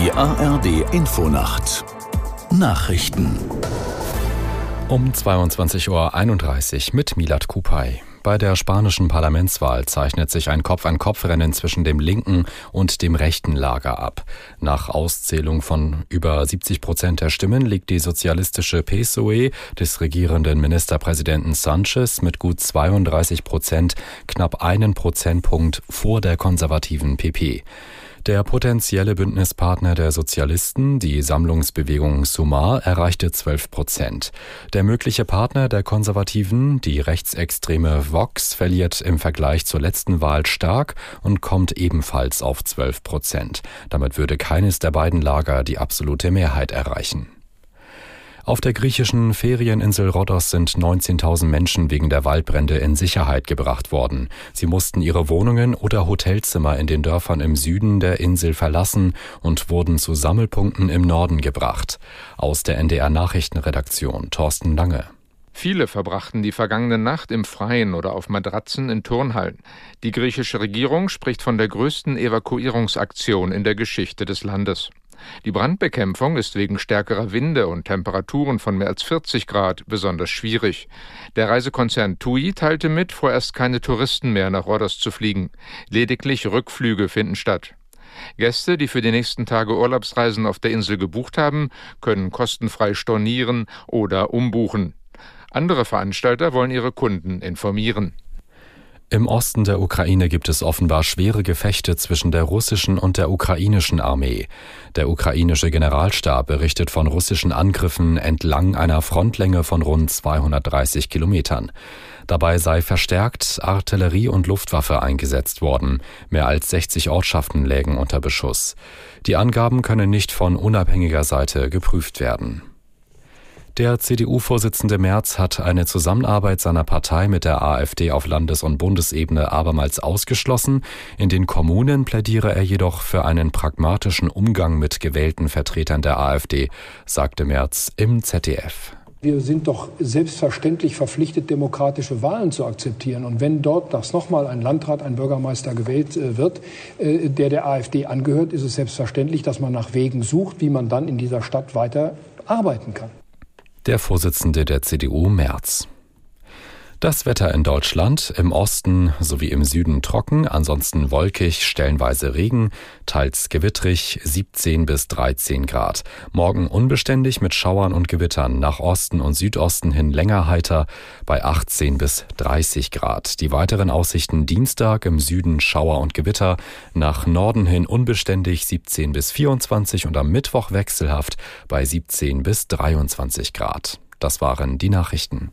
Die ARD Infonacht Nachrichten um 22.31 Uhr mit Milat Kupay. Bei der spanischen Parlamentswahl zeichnet sich ein Kopf-an-Kopf-Rennen zwischen dem linken und dem rechten Lager ab. Nach Auszählung von über 70 Prozent der Stimmen liegt die sozialistische PSOE des regierenden Ministerpräsidenten Sanchez mit gut 32 Prozent knapp einen Prozentpunkt vor der konservativen PP. Der potenzielle Bündnispartner der Sozialisten, die Sammlungsbewegung Sumar, erreichte 12 Prozent. Der mögliche Partner der Konservativen, die rechtsextreme Vox, verliert im Vergleich zur letzten Wahl stark und kommt ebenfalls auf 12 Prozent. Damit würde keines der beiden Lager die absolute Mehrheit erreichen. Auf der griechischen Ferieninsel Rhodos sind 19.000 Menschen wegen der Waldbrände in Sicherheit gebracht worden. Sie mussten ihre Wohnungen oder Hotelzimmer in den Dörfern im Süden der Insel verlassen und wurden zu Sammelpunkten im Norden gebracht. Aus der NDR Nachrichtenredaktion Thorsten Lange. Viele verbrachten die vergangene Nacht im Freien oder auf Matratzen in Turnhallen. Die griechische Regierung spricht von der größten Evakuierungsaktion in der Geschichte des Landes. Die Brandbekämpfung ist wegen stärkerer Winde und Temperaturen von mehr als 40 Grad besonders schwierig. Der Reisekonzern TUI teilte mit, vorerst keine Touristen mehr nach Rhodos zu fliegen. Lediglich Rückflüge finden statt. Gäste, die für die nächsten Tage Urlaubsreisen auf der Insel gebucht haben, können kostenfrei stornieren oder umbuchen. Andere Veranstalter wollen ihre Kunden informieren. Im Osten der Ukraine gibt es offenbar schwere Gefechte zwischen der russischen und der ukrainischen Armee. Der ukrainische Generalstab berichtet von russischen Angriffen entlang einer Frontlänge von rund 230 Kilometern. Dabei sei verstärkt Artillerie und Luftwaffe eingesetzt worden. Mehr als 60 Ortschaften lägen unter Beschuss. Die Angaben können nicht von unabhängiger Seite geprüft werden. Der CDU-Vorsitzende Merz hat eine Zusammenarbeit seiner Partei mit der AfD auf Landes- und Bundesebene abermals ausgeschlossen. In den Kommunen plädiere er jedoch für einen pragmatischen Umgang mit gewählten Vertretern der AfD, sagte Merz im ZDF. Wir sind doch selbstverständlich verpflichtet, demokratische Wahlen zu akzeptieren. Und wenn dort das nochmal ein Landrat, ein Bürgermeister gewählt äh, wird, äh, der der AfD angehört, ist es selbstverständlich, dass man nach Wegen sucht, wie man dann in dieser Stadt weiter arbeiten kann der Vorsitzende der CDU Merz. Das Wetter in Deutschland im Osten sowie im Süden trocken, ansonsten wolkig, stellenweise Regen, teils gewittrig 17 bis 13 Grad. Morgen unbeständig mit Schauern und Gewittern, nach Osten und Südosten hin länger heiter bei 18 bis 30 Grad. Die weiteren Aussichten Dienstag im Süden Schauer und Gewitter, nach Norden hin unbeständig 17 bis 24 und am Mittwoch wechselhaft bei 17 bis 23 Grad. Das waren die Nachrichten.